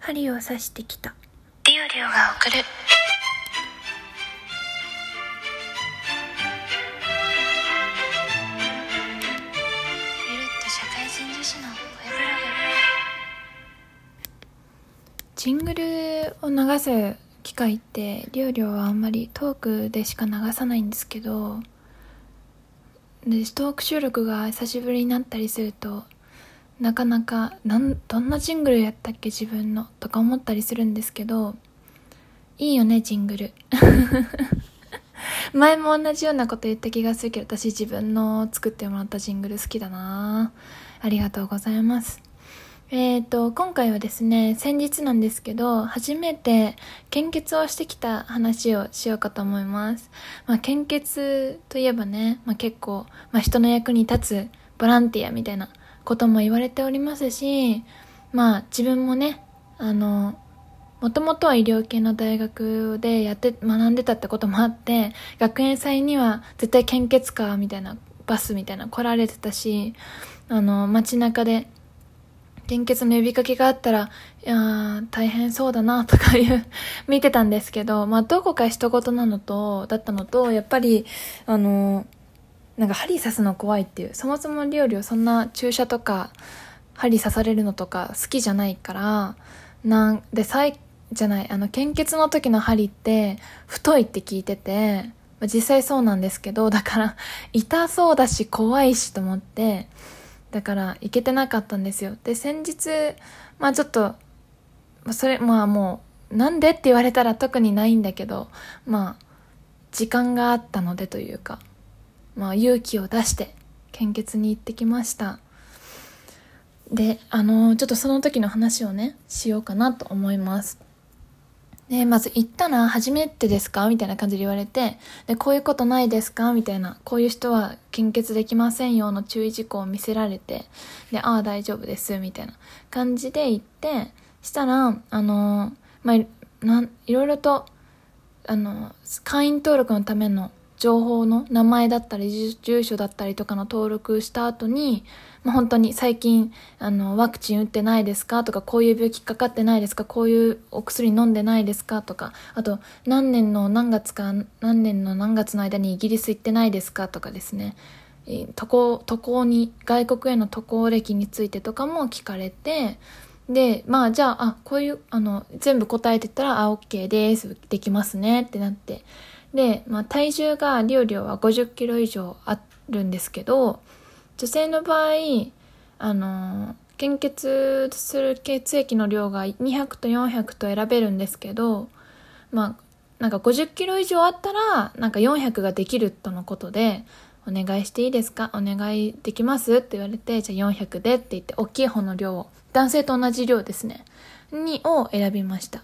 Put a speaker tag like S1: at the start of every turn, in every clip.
S1: 針を刺してきた。
S2: リオリオが送る。ゆるっと社会人女子の声ブロ
S1: ジングルを流す機会ってりょうりょうはあんまりトークでしか流さないんですけどでトーク収録が久しぶりになったりするとなかなかなんどんなジングルやったっけ自分のとか思ったりするんですけどいいよねジングル。前も同じようなこと言った気がするけど私自分の作ってもらったジングル好きだな。ありがとうございます。えーと今回はですね先日なんですけど初めて献血をしてきた話をしようかと思います、まあ、献血といえばね、まあ、結構、まあ、人の役に立つボランティアみたいなことも言われておりますしまあ自分もねあのもともとは医療系の大学でやって学んでたってこともあって学園祭には絶対献血カーみたいなバスみたいな来られてたしあの街中で献血の呼びかけがあったらいや大変そうだなとかいう見てたんですけどまあどこか一言なのとだったのとやっぱりあのなんか針刺すの怖いっていうそもそも料理をそんな注射とか針刺されるのとか好きじゃないからなんで最じゃないあの献血の時の針って太いって聞いてて実際そうなんですけどだから痛そうだし怖いしと思ってだから行けてなかったんですよ。で先日まあちょっとそれまあもうなんでって言われたら特にないんだけどまあ時間があったのでというか。まあ勇気を出して献血に行ってきました。であのちょっとその時の話をねしようかなと思います。でまず行ったら初めてですか？みたいな感じで言われてでこういうことないですか？みたいなこういう人は献血できませんよの注意事項を見せられてでああ大丈夫ですみたいな感じで行ってしたらあのまあなんいろいろとあの会員登録のための情報の名前だったり住所だったりとかの登録した後に、まあ、本当に最近あのワクチン打ってないですか？とかこういう病気かかってないですか？こういうお薬飲んでないですか？とかあと何年の何月か何年の何月の間にイギリス行ってないですか？とかですね。渡航渡航に外国への渡航歴についてとかも聞かれてでまあじゃああこういうあの全部答えてたら「OK です。できますね」ってなって。で、まあ、体重がリオリオは50キロ以上あるんですけど女性の場合あの献血する血液の量が200と400と選べるんですけどまあなんか50キロ以上あったらなんか400ができるとのことでお願いしていいですか？お願いできます？って言われてじゃあ400でって言って大きい方の量を男性と同じ量ですね。にを選びました。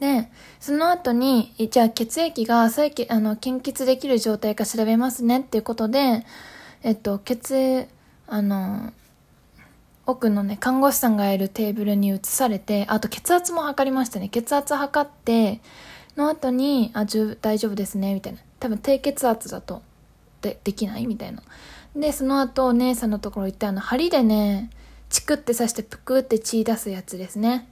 S1: で、その後に、じゃあ血液が再起、あの、献血できる状態か調べますねっていうことで、えっと、血、あの、奥のね、看護師さんがいるテーブルに移されて、あと血圧も測りましたね。血圧測って、の後に、あ、じゅ大丈夫ですね、みたいな。多分低血圧だと、で、できないみたいな。で、その後、お姉さんのところ行って、あの、針でね、チクって刺してプクって血出すやつですね。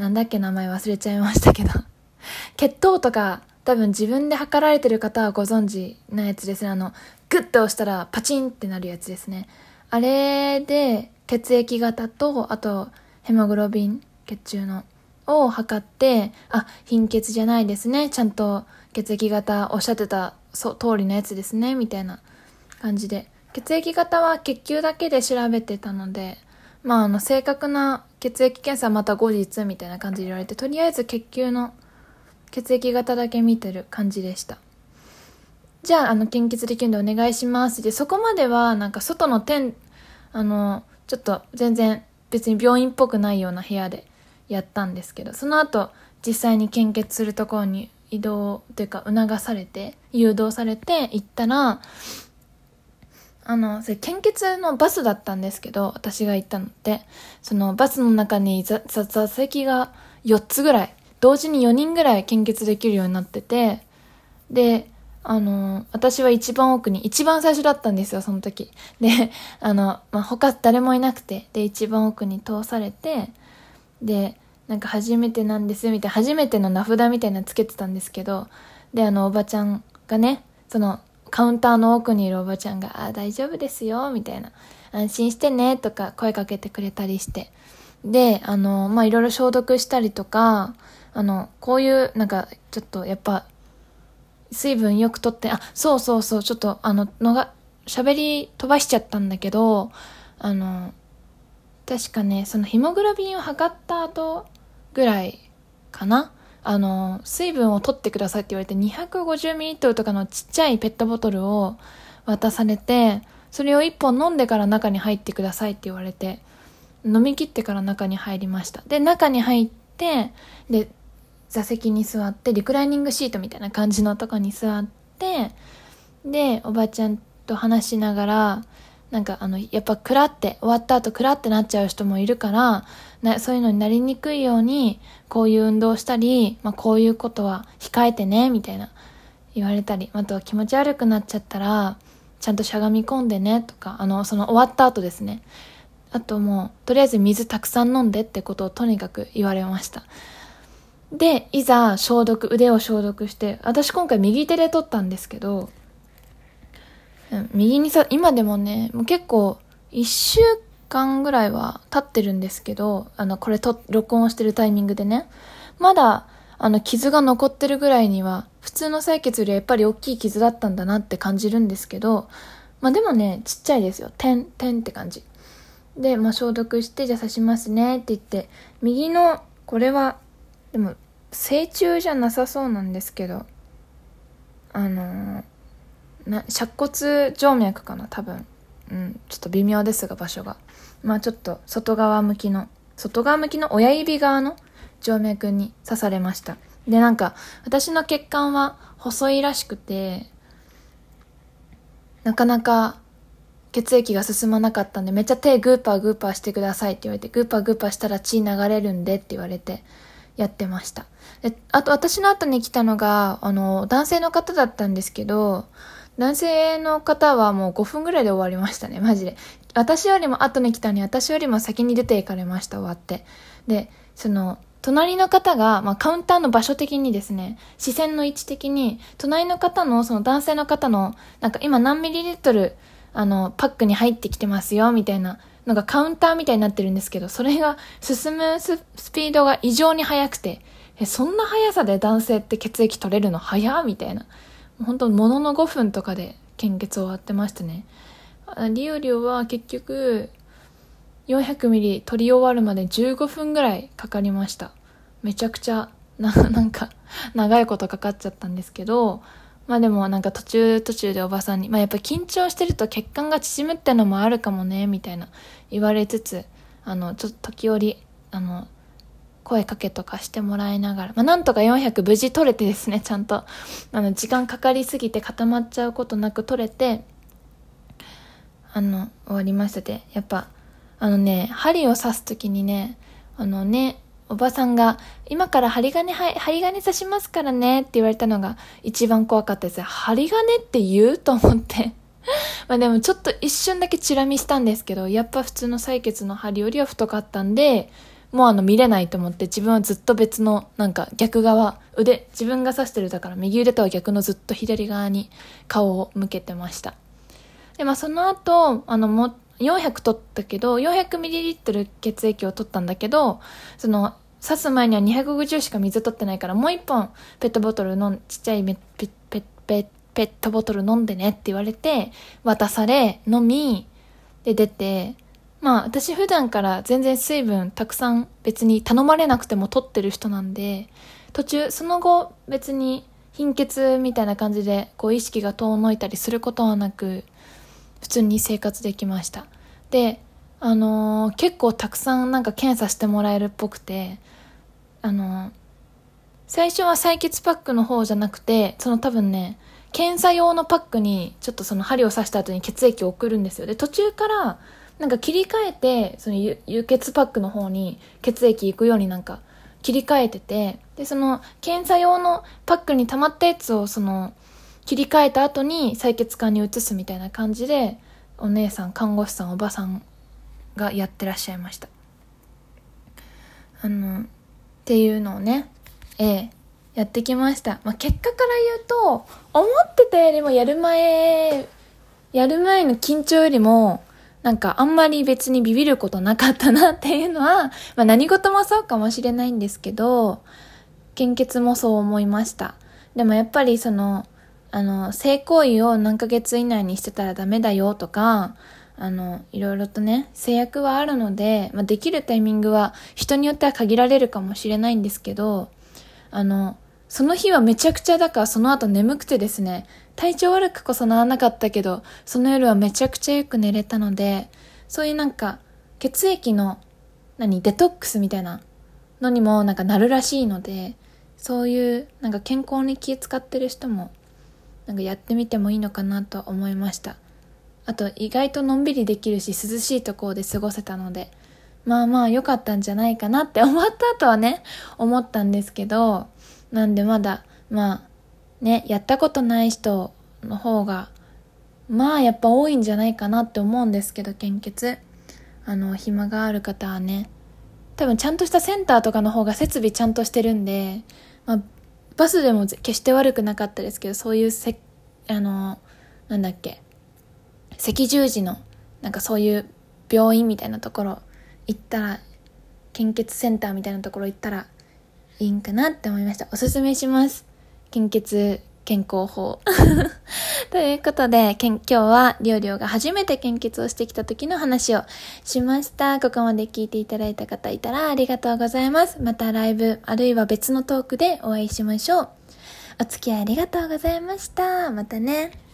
S1: なんだっけ名前忘れちゃいましたけど。血糖とか多分自分で測られてる方はご存知なやつですね。あのグッと押したらパチンってなるやつですね。あれで血液型とあとヘモグロビン血中のを測ってあ貧血じゃないですね。ちゃんと血液型おっしゃってたそ通りのやつですね。みたいな感じで。血液型は血球だけで調べてたのでまあ、あの、正確な血液検査また後日みたいな感じで言われて、とりあえず血球の血液型だけ見てる感じでした。じゃあ、あの、献血できるんでお願いします。で、そこまでは、なんか外の点、あの、ちょっと全然別に病院っぽくないような部屋でやったんですけど、その後、実際に献血するところに移動というか促されて、誘導されて行ったら、あの、それ献血のバスだったんですけど、私が行ったのって、そのバスの中に座座席が4つぐらい、同時に4人ぐらい献血できるようになってて、で、あの、私は一番奥に、一番最初だったんですよ、その時。で、あの、まあ、他誰もいなくて、で、一番奥に通されて、で、なんか初めてなんですみたいな、初めての名札みたいなのつけてたんですけど、で、あの、おばちゃんがね、その、カウンターの奥にいるおばちゃんが、あ、大丈夫ですよ、みたいな。安心してね、とか声かけてくれたりして。で、あの、ま、いろいろ消毒したりとか、あの、こういう、なんか、ちょっと、やっぱ、水分よくとって、あ、そうそうそう、ちょっと、あの、のが、喋り飛ばしちゃったんだけど、あの、確かね、そのヒモグロビンを測った後ぐらいかなあの、水分を取ってくださいって言われて 250ml とかのちっちゃいペットボトルを渡されて、それを1本飲んでから中に入ってくださいって言われて、飲み切ってから中に入りました。で、中に入って、で、座席に座って、リクライニングシートみたいな感じのとこに座って、で、おばちゃんと話しながら、なんかあの、やっぱクラって終わった後クラってなっちゃう人もいるから、なそういうのになりにくいように、こういう運動したり、まあこういうことは控えてね、みたいな言われたり、あとは気持ち悪くなっちゃったら、ちゃんとしゃがみ込んでね、とか、あの、その終わった後ですね。あともう、とりあえず水たくさん飲んでってことをとにかく言われました。で、いざ消毒、腕を消毒して、私今回右手で撮ったんですけど、右にさ、今でもね、もう結構、一週間ぐらいは経ってるんですけど、あの、これと、録音してるタイミングでね、まだ、あの、傷が残ってるぐらいには、普通の採血よりやっぱり大きい傷だったんだなって感じるんですけど、まあでもね、ちっちゃいですよ。点、点って感じ。で、まあ消毒して、じゃあ刺しますねって言って、右の、これは、でも、成虫じゃなさそうなんですけど、あのーな尺骨静脈かな多分。うんちょっと微妙ですが場所が。まあちょっと外側向きの外側向きの親指側の静脈に刺されました。でなんか私の血管は細いらしくてなかなか血液が進まなかったんでめっちゃ手グーパーグーパーしてくださいって言われてグーパーグーパーしたら血流れるんでって言われてやってました。であと私の後に来たのがあの男性の方だったんですけど男性の方はもう5分ぐらいで終わりましたね、マジで。私よりも後に来たのに、私よりも先に出て行かれました、終わって。で、その、隣の方が、まあ、カウンターの場所的にですね、視線の位置的に、隣の方の、その男性の方の、なんか今何ミリリットル、あの、パックに入ってきてますよ、みたいなのがカウンターみたいになってるんですけど、それが進むスピードが異常に速くて、え、そんな速さで男性って血液取れるの？早みたいな。本当ものの5分とかで献血終わってましたね。リオリオは結局400ミリ取り終わるまで15分ぐらいかかりました。めちゃくちゃな、なんか長いことかかっちゃったんですけど、まあでもなんか途中途中でおばさんに、まあやっぱ緊張してると血管が縮むってのもあるかもね、みたいな言われつつ、あの、ちょっと時折、あの、声かけとかしてもらいながら、まあ、なんとか400無事取れてですね、ちゃんと、あの、時間かかりすぎて固まっちゃうことなく取れて、あの、終わりましたで、やっぱ、あのね、針を刺すときにね、あのね、おばさんが、今から針金、針金刺しますからねって言われたのが一番怖かったです。針金って言う？と思って。まあでもちょっと一瞬だけチラ見したんですけど、やっぱ普通の採血の針よりは太かったんで、もうあの見れないと思って自分はずっと別のなんか逆側腕自分が指してるだから右腕とは逆のずっと左側に顔を向けてました。でまあその後あのも400取ったけど 400ml 血液を取ったんだけどその刺す前には250しか水取ってないからもう一本ペットボトルのちっちゃいペペペペペットボトル飲んでねって言われて渡され飲みで出てまあ私普段から全然水分たくさん別に頼まれなくても取ってる人なんで、途中その後別に貧血みたいな感じでこう意識が遠のいたりすることはなく、普通に生活できました。で、あのー、結構たくさんなんか検査してもらえるっぽくて、あのー、最初は採血パックの方じゃなくて、その多分ね、検査用のパックにちょっとその針を刺した後に血液を送るんですよ。で、途中からなんか切り替えて、その輸血パックの方に血液行くようになんか切り替えてて、で、その検査用のパックに溜まったやつをその切り替えた後に採血管に移すみたいな感じで、お姉さん、看護師さん、おばさんがやってらっしゃいました。あの、っていうのをね、ええやってきました。まあ、結果から言うと、思ってたよりもやる前、やる前の緊張よりも、なんかあんまり別にビビることなかったなっていうのは、まあ何事もそうかもしれないんですけど、献血もそう思いました。でもやっぱりその、あの、性行為を何ヶ月以内にしてたらダメだよとか、あの、いろいろとね、制約はあるので、まあ、できるタイミングは人によっては限られるかもしれないんですけど、あの、その日はめちゃくちゃだからその後眠くてですね、体調悪くこそならなかったけど、その夜はめちゃくちゃよく寝れたので、そういうなんか、血液の、何、デトックスみたいなのにもなんかなるらしいので、そういうなんか健康に気使ってる人も、なんかやってみてもいいのかなと思いました。あと意外とのんびりできるし涼しいところで過ごせたので、まあまあ良かったんじゃないかなって思った後はね、思ったんですけど、なんでまだ、まあ、ね、やったことない人の方が、まあやっぱ多いんじゃないかなって思うんですけど、献血。あの、暇がある方はね、多分ちゃんとしたセンターとかの方が設備ちゃんとしてるんで、まあ、バスでも決して悪くなかったですけど、そういうせ、あの、なんだっけ、赤十字の、なんかそういう病院みたいなところ行ったら、献血センターみたいなところ行ったら、いいんかなって思いました。おすすめします。献血健康法。ということで、今日はりょうりょうが初めて献血をしてきた時の話をしました。ここまで聞いていただいた方いたらありがとうございます。またライブ、あるいは別のトークでお会いしましょう。お付き合いありがとうございました。またね。